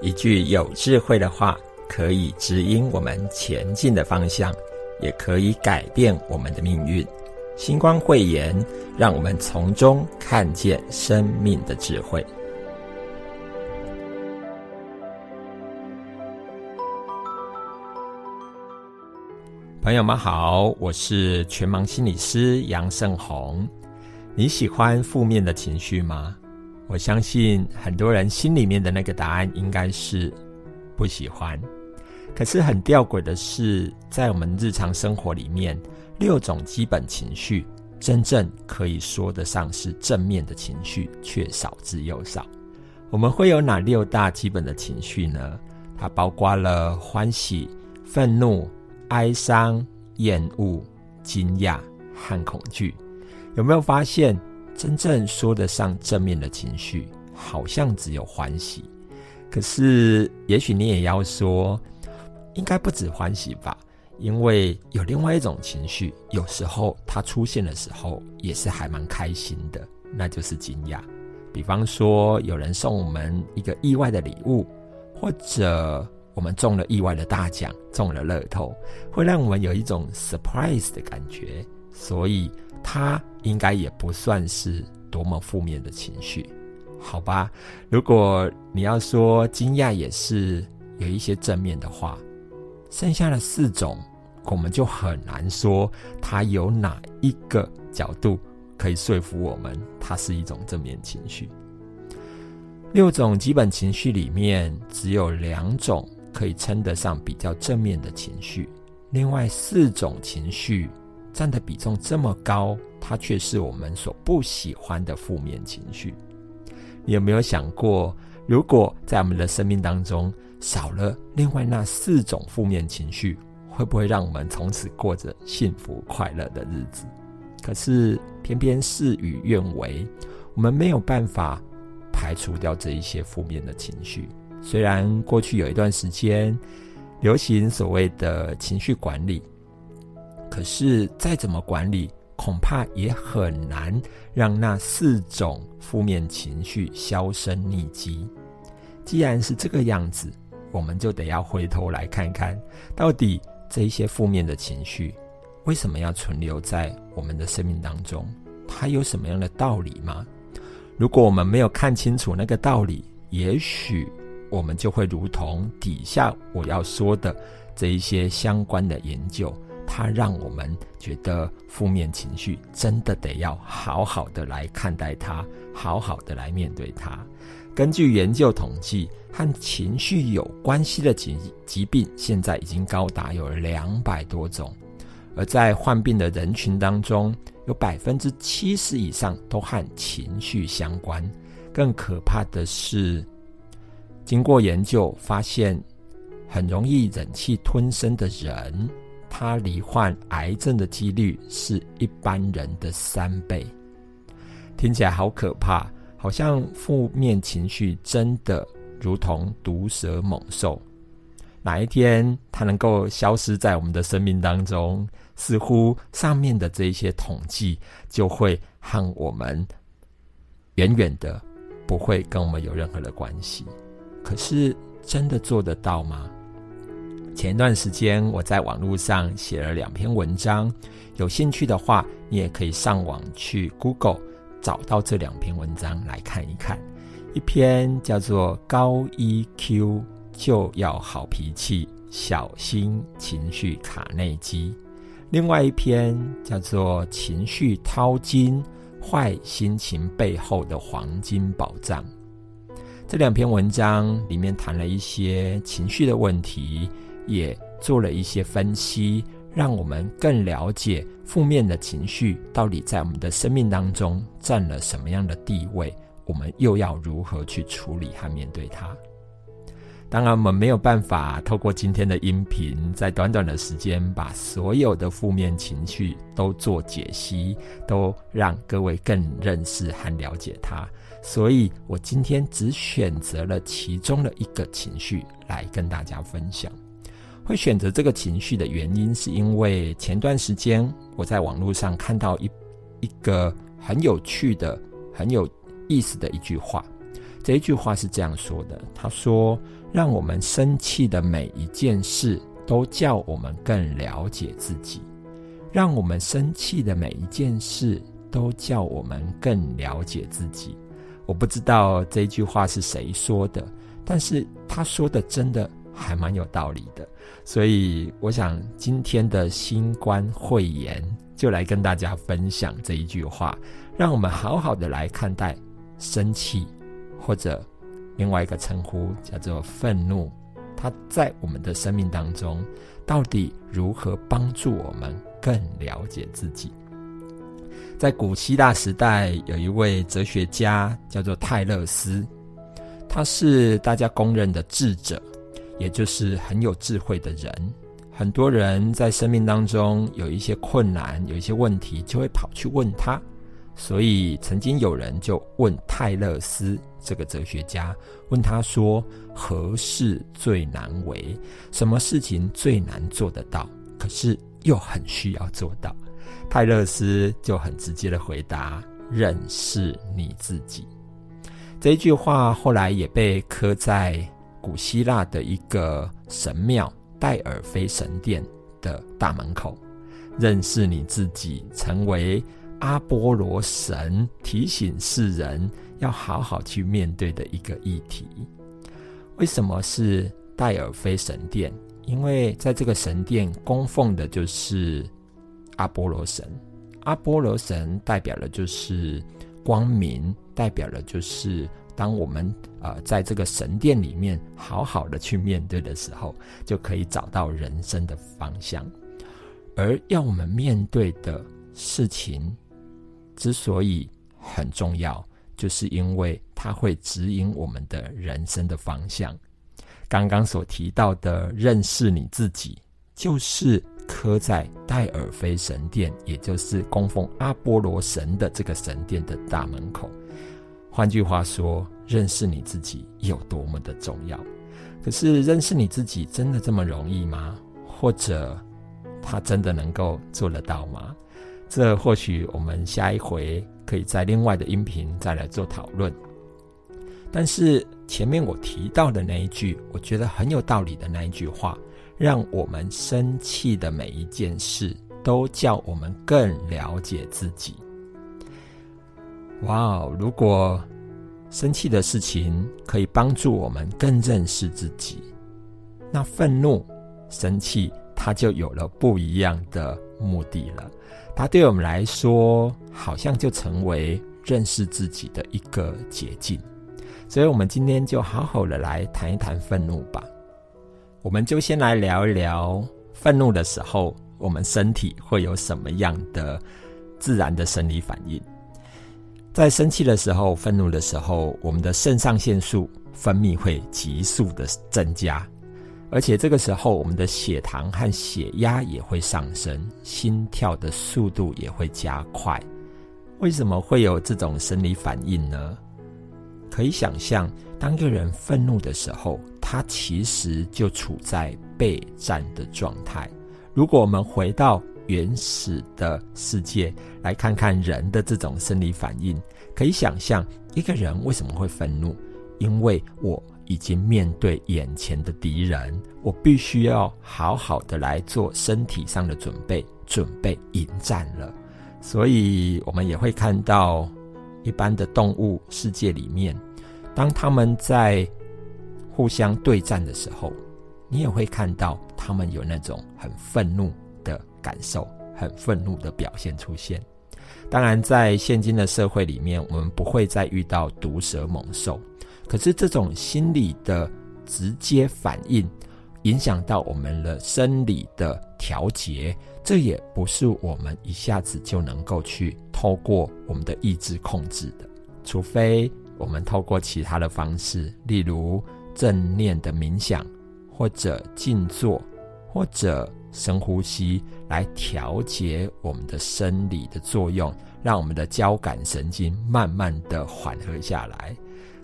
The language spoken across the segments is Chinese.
一句有智慧的话，可以指引我们前进的方向，也可以改变我们的命运。星光慧言，让我们从中看见生命的智慧。朋友们好，我是全盲心理师杨胜宏。你喜欢负面的情绪吗？我相信很多人心里面的那个答案应该是不喜欢。可是很吊诡的是，在我们日常生活里面，六种基本情绪真正可以说得上是正面的情绪，却少之又少。我们会有哪六大基本的情绪呢？它包括了欢喜、愤怒、哀伤、厌恶、惊讶和恐惧。有没有发现？真正说得上正面的情绪，好像只有欢喜。可是，也许你也要说，应该不止欢喜吧？因为有另外一种情绪，有时候它出现的时候，也是还蛮开心的，那就是惊讶。比方说，有人送我们一个意外的礼物，或者我们中了意外的大奖，中了乐透，会让我们有一种 surprise 的感觉。所以。它应该也不算是多么负面的情绪，好吧？如果你要说惊讶也是有一些正面的话，剩下的四种我们就很难说它有哪一个角度可以说服我们它是一种正面情绪。六种基本情绪里面只有两种可以称得上比较正面的情绪，另外四种情绪。占的比重这么高，它却是我们所不喜欢的负面情绪。你有没有想过，如果在我们的生命当中少了另外那四种负面情绪，会不会让我们从此过着幸福快乐的日子？可是偏偏事与愿违，我们没有办法排除掉这一些负面的情绪。虽然过去有一段时间流行所谓的情绪管理。可是再怎么管理，恐怕也很难让那四种负面情绪销声匿迹。既然是这个样子，我们就得要回头来看看，到底这一些负面的情绪为什么要存留在我们的生命当中？它有什么样的道理吗？如果我们没有看清楚那个道理，也许我们就会如同底下我要说的这一些相关的研究。它让我们觉得负面情绪真的得要好好的来看待它，好好的来面对它。根据研究统计，和情绪有关系的疾疾病现在已经高达有两百多种，而在患病的人群当中，有百分之七十以上都和情绪相关。更可怕的是，经过研究发现，很容易忍气吞声的人。他罹患癌症的几率是一般人的三倍，听起来好可怕，好像负面情绪真的如同毒蛇猛兽，哪一天它能够消失在我们的生命当中，似乎上面的这一些统计就会和我们远远的不会跟我们有任何的关系。可是真的做得到吗？前一段时间，我在网络上写了两篇文章，有兴趣的话，你也可以上网去 Google 找到这两篇文章来看一看。一篇叫做“高 EQ 就要好脾气，小心情绪卡内基”，另外一篇叫做“情绪掏金，坏心情背后的黄金宝藏”。这两篇文章里面谈了一些情绪的问题。也做了一些分析，让我们更了解负面的情绪到底在我们的生命当中占了什么样的地位，我们又要如何去处理和面对它？当然，我们没有办法透过今天的音频，在短短的时间把所有的负面情绪都做解析，都让各位更认识和了解它。所以我今天只选择了其中的一个情绪来跟大家分享。会选择这个情绪的原因，是因为前段时间我在网络上看到一一个很有趣的、很有意思的一句话。这一句话是这样说的：“他说，让我们生气的每一件事都叫我们更了解自己，让我们生气的每一件事都叫我们更了解自己。我不知道这句话是谁说的，但是他说的真的还蛮有道理的。所以，我想今天的新冠会言就来跟大家分享这一句话，让我们好好的来看待生气，或者另外一个称呼叫做愤怒，它在我们的生命当中到底如何帮助我们更了解自己？在古希腊时代，有一位哲学家叫做泰勒斯，他是大家公认的智者。也就是很有智慧的人，很多人在生命当中有一些困难、有一些问题，就会跑去问他。所以曾经有人就问泰勒斯这个哲学家，问他说：“何事最难为？什么事情最难做得到？可是又很需要做到？”泰勒斯就很直接的回答：“认识你自己。”这一句话后来也被刻在。古希腊的一个神庙戴尔菲神殿的大门口，认识你自己，成为阿波罗神提醒世人要好好去面对的一个议题。为什么是戴尔菲神殿？因为在这个神殿供奉的就是阿波罗神，阿波罗神代表的就是光明，代表的就是。当我们呃在这个神殿里面好好的去面对的时候，就可以找到人生的方向。而要我们面对的事情之所以很重要，就是因为它会指引我们的人生的方向。刚刚所提到的认识你自己，就是刻在戴尔菲神殿，也就是供奉阿波罗神的这个神殿的大门口。换句话说，认识你自己有多么的重要。可是，认识你自己真的这么容易吗？或者，他真的能够做得到吗？这或许我们下一回可以在另外的音频再来做讨论。但是前面我提到的那一句，我觉得很有道理的那一句话，让我们生气的每一件事，都叫我们更了解自己。哇哦！如果生气的事情可以帮助我们更认识自己，那愤怒、生气，它就有了不一样的目的了。它对我们来说，好像就成为认识自己的一个捷径。所以，我们今天就好好的来谈一谈愤怒吧。我们就先来聊一聊愤怒的时候，我们身体会有什么样的自然的生理反应。在生气的时候、愤怒的时候，我们的肾上腺素分泌会急速的增加，而且这个时候我们的血糖和血压也会上升，心跳的速度也会加快。为什么会有这种生理反应呢？可以想象，当一个人愤怒的时候，他其实就处在备战的状态。如果我们回到原始的世界，来看看人的这种生理反应。可以想象，一个人为什么会愤怒？因为我已经面对眼前的敌人，我必须要好好的来做身体上的准备，准备迎战了。所以，我们也会看到，一般的动物世界里面，当他们在互相对战的时候，你也会看到他们有那种很愤怒。感受很愤怒的表现出现。当然，在现今的社会里面，我们不会再遇到毒蛇猛兽。可是，这种心理的直接反应，影响到我们的生理的调节，这也不是我们一下子就能够去透过我们的意志控制的。除非我们透过其他的方式，例如正念的冥想，或者静坐，或者。深呼吸来调节我们的生理的作用，让我们的交感神经慢慢的缓和下来。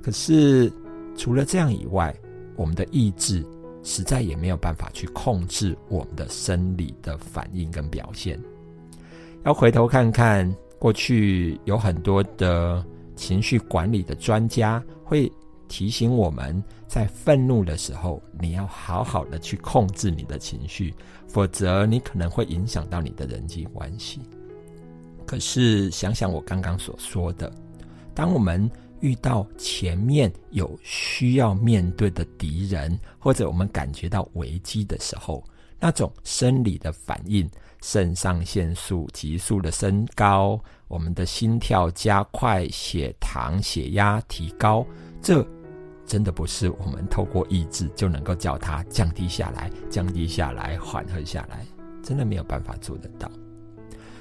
可是除了这样以外，我们的意志实在也没有办法去控制我们的生理的反应跟表现。要回头看看过去，有很多的情绪管理的专家会提醒我们在愤怒的时候，你要好好的去控制你的情绪，否则你可能会影响到你的人际关系。可是想想我刚刚所说的，当我们遇到前面有需要面对的敌人，或者我们感觉到危机的时候，那种生理的反应，肾上腺素急速的升高，我们的心跳加快，血糖、血压提高，这真的不是我们透过意志就能够叫它降低下来、降低下来、缓和下来，真的没有办法做得到。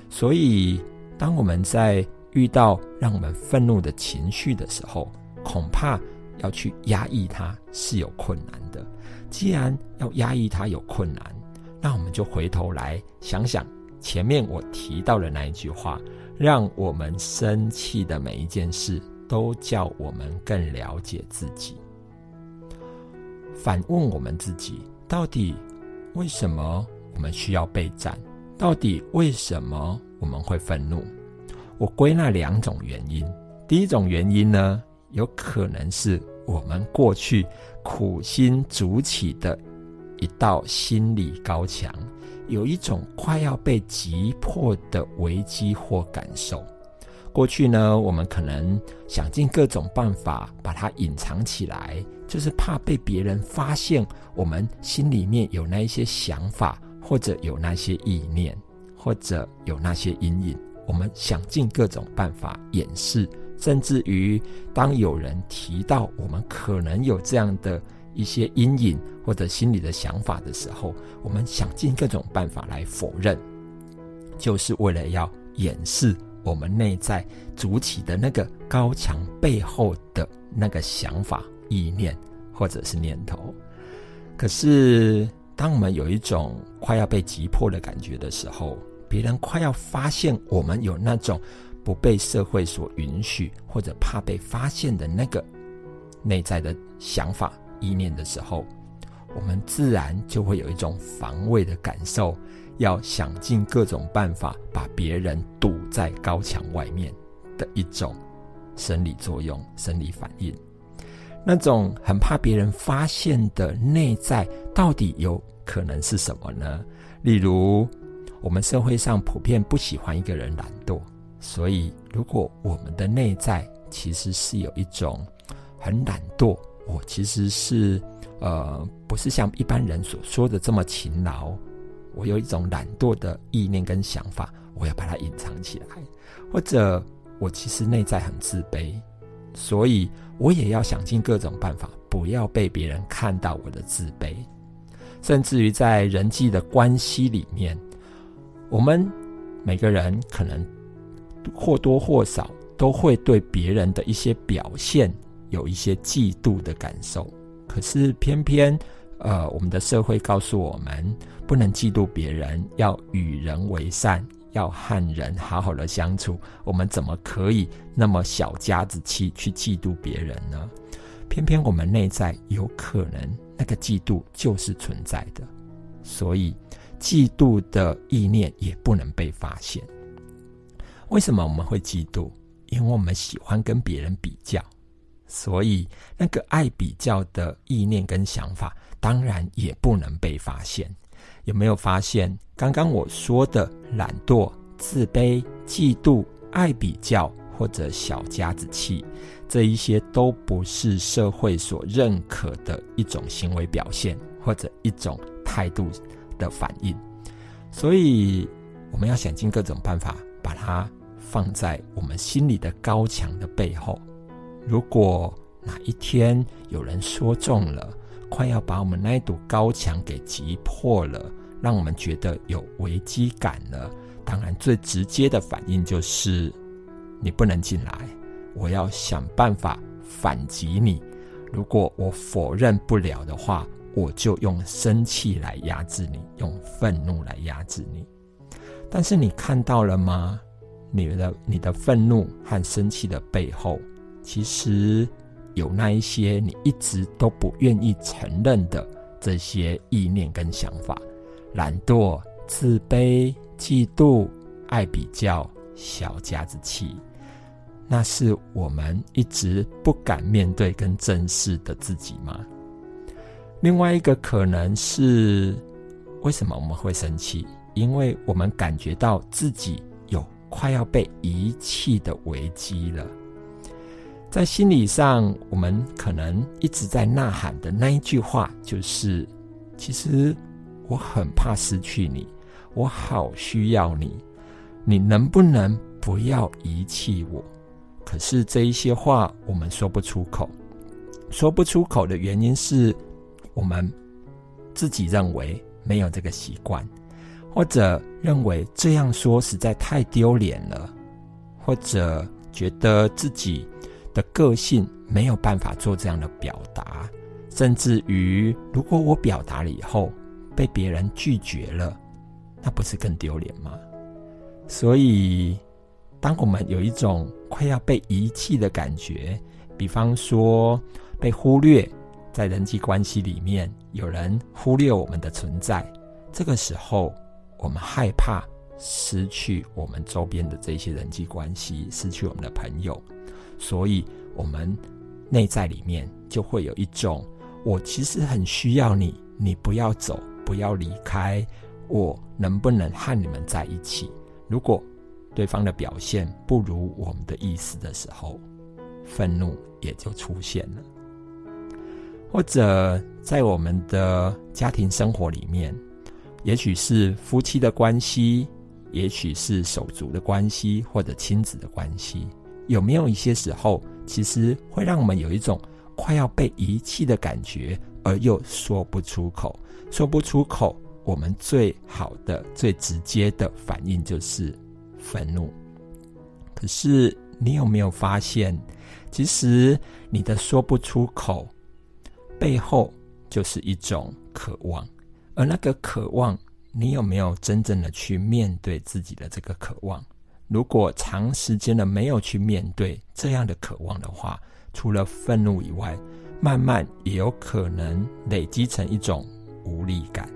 所以，当我们在遇到让我们愤怒的情绪的时候，恐怕要去压抑它是有困难的。既然要压抑它有困难，那我们就回头来想想前面我提到的那一句话：，让我们生气的每一件事，都叫我们更了解自己。反问我们自己，到底为什么我们需要备战？到底为什么我们会愤怒？我归纳两种原因。第一种原因呢，有可能是我们过去苦心筑起的。一道心理高墙，有一种快要被击破的危机或感受。过去呢，我们可能想尽各种办法把它隐藏起来，就是怕被别人发现我们心里面有那一些想法，或者有那些意念，或者有那些阴影。我们想尽各种办法掩饰，甚至于当有人提到我们可能有这样的。一些阴影或者心里的想法的时候，我们想尽各种办法来否认，就是为了要掩饰我们内在筑起的那个高墙背后的那个想法、意念或者是念头。可是，当我们有一种快要被击破的感觉的时候，别人快要发现我们有那种不被社会所允许或者怕被发现的那个内在的想法。意念的时候，我们自然就会有一种防卫的感受，要想尽各种办法把别人堵在高墙外面的一种生理作用、生理反应。那种很怕别人发现的内在，到底有可能是什么呢？例如，我们社会上普遍不喜欢一个人懒惰，所以如果我们的内在其实是有一种很懒惰。我其实是，呃，不是像一般人所说的这么勤劳。我有一种懒惰的意念跟想法，我要把它隐藏起来，或者我其实内在很自卑，所以我也要想尽各种办法，不要被别人看到我的自卑。甚至于在人际的关系里面，我们每个人可能或多或少都会对别人的一些表现。有一些嫉妒的感受，可是偏偏，呃，我们的社会告诉我们不能嫉妒别人，要与人为善，要和人好好的相处。我们怎么可以那么小家子气去嫉妒别人呢？偏偏我们内在有可能那个嫉妒就是存在的，所以嫉妒的意念也不能被发现。为什么我们会嫉妒？因为我们喜欢跟别人比较。所以，那个爱比较的意念跟想法，当然也不能被发现。有没有发现，刚刚我说的懒惰、自卑、嫉妒、爱比较或者小家子气，这一些都不是社会所认可的一种行为表现或者一种态度的反应。所以，我们要想尽各种办法，把它放在我们心里的高墙的背后。如果哪一天有人说中了，快要把我们那一堵高墙给击破了，让我们觉得有危机感了，当然最直接的反应就是你不能进来，我要想办法反击你。如果我否认不了的话，我就用生气来压制你，用愤怒来压制你。但是你看到了吗？你的你的愤怒和生气的背后。其实有那一些你一直都不愿意承认的这些意念跟想法，懒惰、自卑、嫉妒、爱比较、小家子气，那是我们一直不敢面对跟正视的自己吗？另外一个可能是，为什么我们会生气？因为我们感觉到自己有快要被遗弃的危机了。在心理上，我们可能一直在呐喊的那一句话，就是：“其实我很怕失去你，我好需要你，你能不能不要遗弃我？”可是这一些话我们说不出口，说不出口的原因是我们自己认为没有这个习惯，或者认为这样说实在太丢脸了，或者觉得自己的个性没有办法做这样的表达，甚至于如果我表达了以后被别人拒绝了，那不是更丢脸吗？所以。当我们有一种快要被遗弃的感觉，比方说被忽略，在人际关系里面有人忽略我们的存在，这个时候我们害怕失去我们周边的这些人际关系，失去我们的朋友，所以我们内在里面就会有一种：我其实很需要你，你不要走，不要离开，我能不能和你们在一起？如果对方的表现不如我们的意思的时候，愤怒也就出现了。或者在我们的家庭生活里面，也许是夫妻的关系，也许是手足的关系，或者亲子的关系，有没有一些时候，其实会让我们有一种快要被遗弃的感觉，而又说不出口？说不出口，我们最好的、最直接的反应就是。愤怒，可是你有没有发现，其实你的说不出口背后就是一种渴望，而那个渴望，你有没有真正的去面对自己的这个渴望？如果长时间的没有去面对这样的渴望的话，除了愤怒以外，慢慢也有可能累积成一种无力感。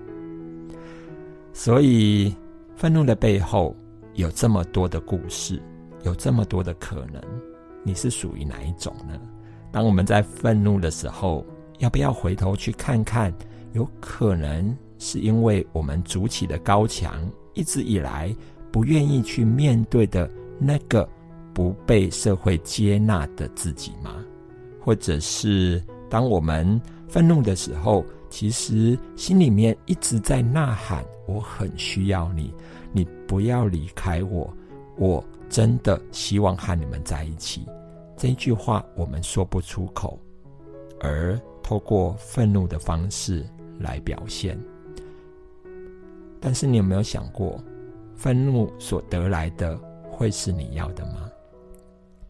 所以，愤怒的背后。有这么多的故事，有这么多的可能，你是属于哪一种呢？当我们在愤怒的时候，要不要回头去看看？有可能是因为我们筑起的高墙，一直以来不愿意去面对的那个不被社会接纳的自己吗？或者是当我们愤怒的时候，其实心里面一直在呐喊：“我很需要你。”你不要离开我，我真的希望和你们在一起。这句话我们说不出口，而透过愤怒的方式来表现。但是你有没有想过，愤怒所得来的会是你要的吗？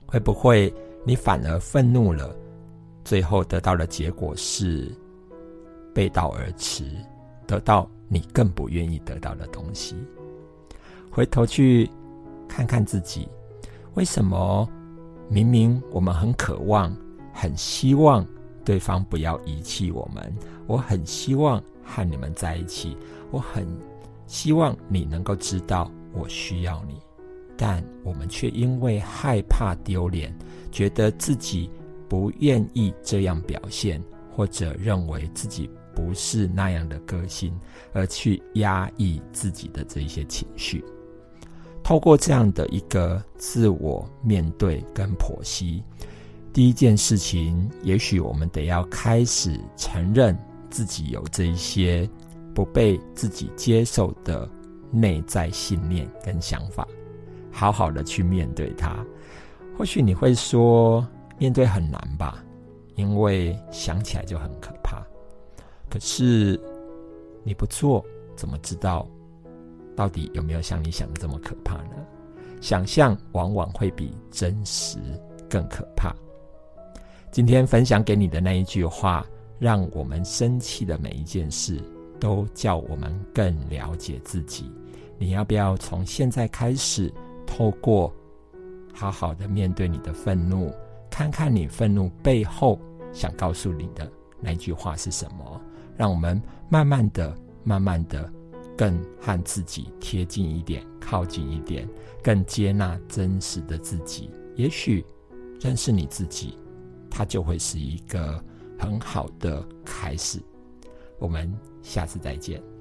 会不会你反而愤怒了，最后得到的结果是背道而驰，得到你更不愿意得到的东西？回头去看看自己，为什么明明我们很渴望、很希望对方不要遗弃我们？我很希望和你们在一起，我很希望你能够知道我需要你，但我们却因为害怕丢脸，觉得自己不愿意这样表现，或者认为自己不是那样的个性，而去压抑自己的这些情绪。透过这样的一个自我面对跟剖析，第一件事情，也许我们得要开始承认自己有这一些不被自己接受的内在信念跟想法，好好的去面对它。或许你会说，面对很难吧，因为想起来就很可怕。可是你不做，怎么知道？到底有没有像你想的这么可怕呢？想象往往会比真实更可怕。今天分享给你的那一句话，让我们生气的每一件事，都叫我们更了解自己。你要不要从现在开始，透过好好的面对你的愤怒，看看你愤怒背后想告诉你的那句话是什么？让我们慢慢的、慢慢的。更和自己贴近一点，靠近一点，更接纳真实的自己，也许认识你自己，它就会是一个很好的开始。我们下次再见。